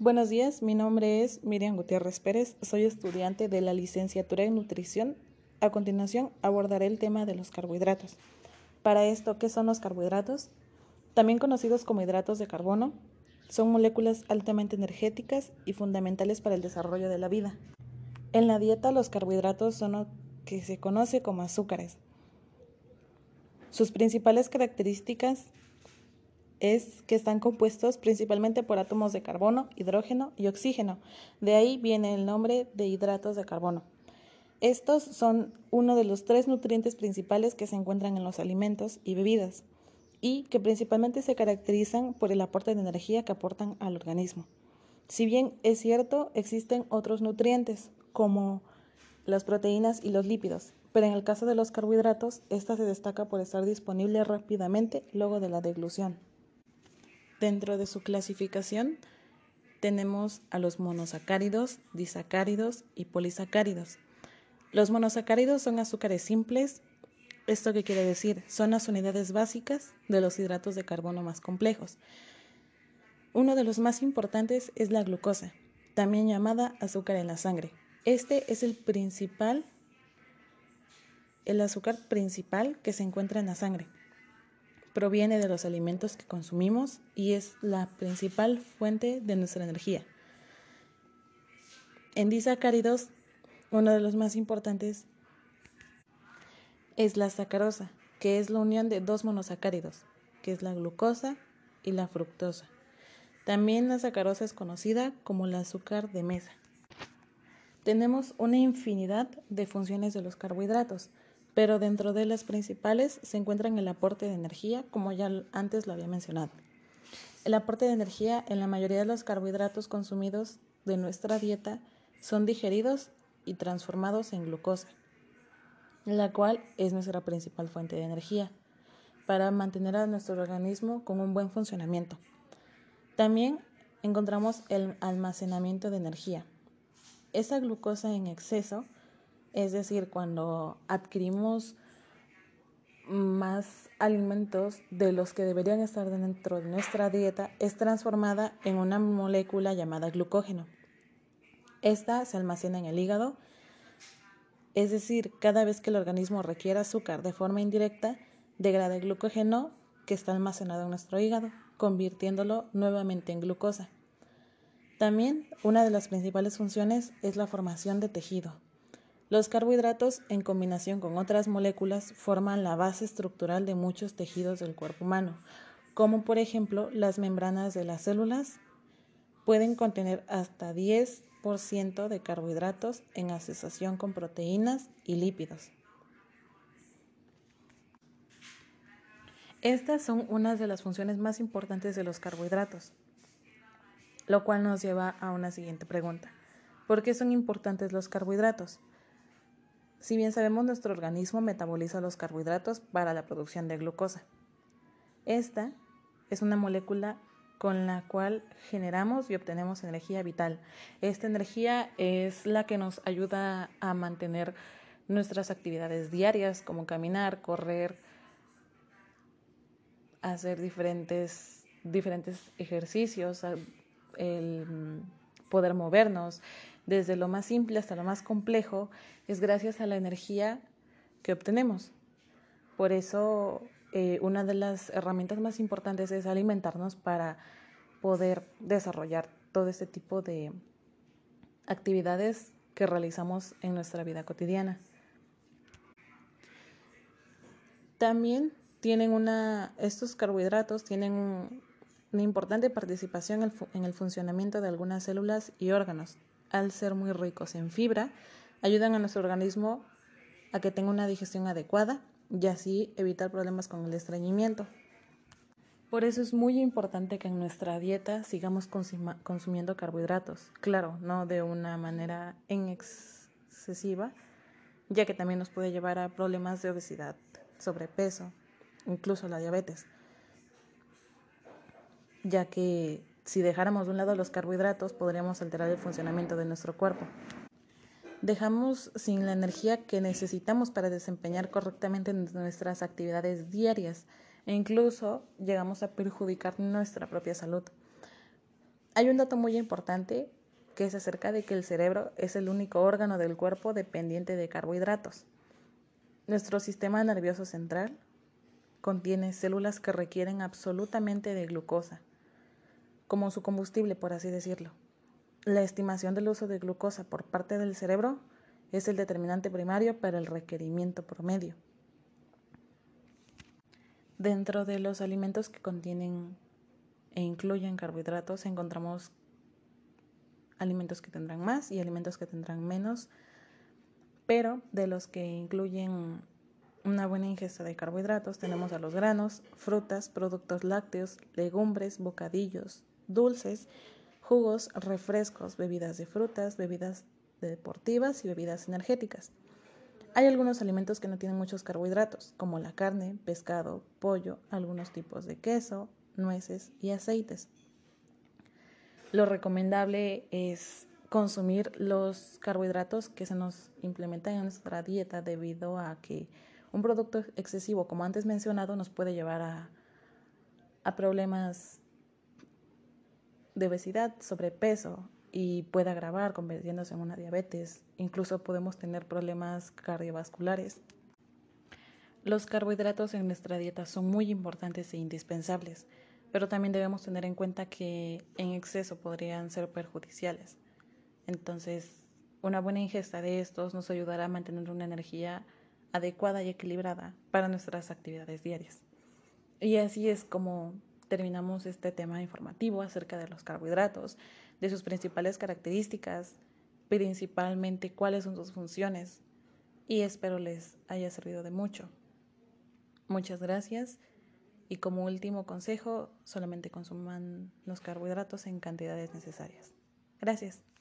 Buenos días, mi nombre es Miriam Gutiérrez Pérez, soy estudiante de la licenciatura en nutrición. A continuación abordaré el tema de los carbohidratos. Para esto, ¿qué son los carbohidratos? También conocidos como hidratos de carbono, son moléculas altamente energéticas y fundamentales para el desarrollo de la vida. En la dieta los carbohidratos son lo que se conoce como azúcares. Sus principales características es que están compuestos principalmente por átomos de carbono, hidrógeno y oxígeno. De ahí viene el nombre de hidratos de carbono. Estos son uno de los tres nutrientes principales que se encuentran en los alimentos y bebidas y que principalmente se caracterizan por el aporte de energía que aportan al organismo. Si bien es cierto, existen otros nutrientes como las proteínas y los lípidos, pero en el caso de los carbohidratos, esta se destaca por estar disponible rápidamente luego de la deglución. Dentro de su clasificación tenemos a los monosacáridos, disacáridos y polisacáridos. Los monosacáridos son azúcares simples. ¿Esto qué quiere decir? Son las unidades básicas de los hidratos de carbono más complejos. Uno de los más importantes es la glucosa, también llamada azúcar en la sangre. Este es el principal, el azúcar principal que se encuentra en la sangre proviene de los alimentos que consumimos y es la principal fuente de nuestra energía. En disacáridos, uno de los más importantes es la sacarosa, que es la unión de dos monosacáridos, que es la glucosa y la fructosa. También la sacarosa es conocida como el azúcar de mesa. Tenemos una infinidad de funciones de los carbohidratos, pero dentro de las principales se encuentran el aporte de energía, como ya antes lo había mencionado. El aporte de energía en la mayoría de los carbohidratos consumidos de nuestra dieta son digeridos y transformados en glucosa, la cual es nuestra principal fuente de energía para mantener a nuestro organismo con un buen funcionamiento. También encontramos el almacenamiento de energía. Esa glucosa en exceso es decir, cuando adquirimos más alimentos de los que deberían estar dentro de nuestra dieta, es transformada en una molécula llamada glucógeno. Esta se almacena en el hígado, es decir, cada vez que el organismo requiere azúcar de forma indirecta, degrada el glucógeno que está almacenado en nuestro hígado, convirtiéndolo nuevamente en glucosa. También una de las principales funciones es la formación de tejido. Los carbohidratos, en combinación con otras moléculas, forman la base estructural de muchos tejidos del cuerpo humano, como por ejemplo las membranas de las células pueden contener hasta 10% de carbohidratos en asociación con proteínas y lípidos. Estas son unas de las funciones más importantes de los carbohidratos, lo cual nos lleva a una siguiente pregunta. ¿Por qué son importantes los carbohidratos? Si bien sabemos, nuestro organismo metaboliza los carbohidratos para la producción de glucosa. Esta es una molécula con la cual generamos y obtenemos energía vital. Esta energía es la que nos ayuda a mantener nuestras actividades diarias como caminar, correr, hacer diferentes, diferentes ejercicios, el poder movernos, desde lo más simple hasta lo más complejo, es gracias a la energía que obtenemos. Por eso, eh, una de las herramientas más importantes es alimentarnos para poder desarrollar todo este tipo de actividades que realizamos en nuestra vida cotidiana. También tienen una, estos carbohidratos tienen una importante participación en el funcionamiento de algunas células y órganos, al ser muy ricos en fibra, ayudan a nuestro organismo a que tenga una digestión adecuada y así evitar problemas con el estreñimiento. Por eso es muy importante que en nuestra dieta sigamos consumiendo carbohidratos. Claro, no de una manera en excesiva, ya que también nos puede llevar a problemas de obesidad, sobrepeso, incluso la diabetes. Ya que si dejáramos de un lado los carbohidratos, podríamos alterar el funcionamiento de nuestro cuerpo. Dejamos sin la energía que necesitamos para desempeñar correctamente nuestras actividades diarias e incluso llegamos a perjudicar nuestra propia salud. Hay un dato muy importante que es acerca de que el cerebro es el único órgano del cuerpo dependiente de carbohidratos. Nuestro sistema nervioso central contiene células que requieren absolutamente de glucosa, como su combustible, por así decirlo. La estimación del uso de glucosa por parte del cerebro es el determinante primario para el requerimiento promedio. Dentro de los alimentos que contienen e incluyen carbohidratos encontramos alimentos que tendrán más y alimentos que tendrán menos, pero de los que incluyen una buena ingesta de carbohidratos tenemos a los granos, frutas, productos lácteos, legumbres, bocadillos, dulces, jugos, refrescos, bebidas de frutas, bebidas deportivas y bebidas energéticas. Hay algunos alimentos que no tienen muchos carbohidratos, como la carne, pescado, pollo, algunos tipos de queso, nueces y aceites. Lo recomendable es consumir los carbohidratos que se nos implementan en nuestra dieta debido a que un producto excesivo, como antes mencionado, nos puede llevar a, a problemas de obesidad, sobrepeso y puede agravar convirtiéndose en una diabetes. Incluso podemos tener problemas cardiovasculares. Los carbohidratos en nuestra dieta son muy importantes e indispensables pero también debemos tener en cuenta que en exceso podrían ser perjudiciales. Entonces, una buena ingesta de estos nos ayudará a mantener una energía adecuada y equilibrada para nuestras actividades diarias. Y así es como terminamos este tema informativo acerca de los carbohidratos, de sus principales características, principalmente cuáles son sus funciones, y espero les haya servido de mucho. Muchas gracias. Y como último consejo, solamente consuman los carbohidratos en cantidades necesarias. Gracias.